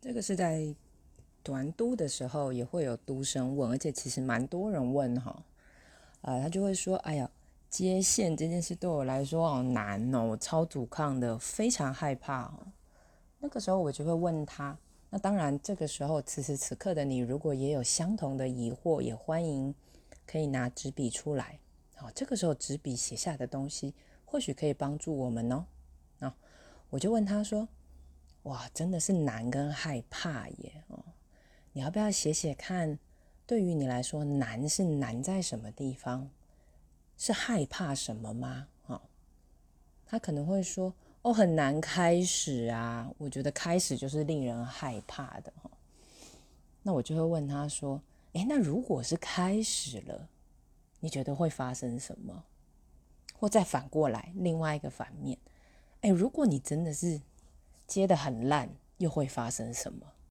这个是在短都的时候也会有读生问，而且其实蛮多人问哈，啊，他就会说：“哎呀，接线这件事对我来说好难哦，我超阻抗的，非常害怕哦。”那个时候我就会问他，那当然这个时候此时此刻的你如果也有相同的疑惑，也欢迎可以拿纸笔出来，好，这个时候纸笔写下的东西或许可以帮助我们哦。啊，我就问他说。哇，真的是难跟害怕耶！哦，你要不要写写看？对于你来说，难是难在什么地方？是害怕什么吗？哦，他可能会说：“哦，很难开始啊。”我觉得开始就是令人害怕的哈。那我就会问他说：“诶，那如果是开始了，你觉得会发生什么？”或再反过来，另外一个反面，诶，如果你真的是……接的很烂，又会发生什么？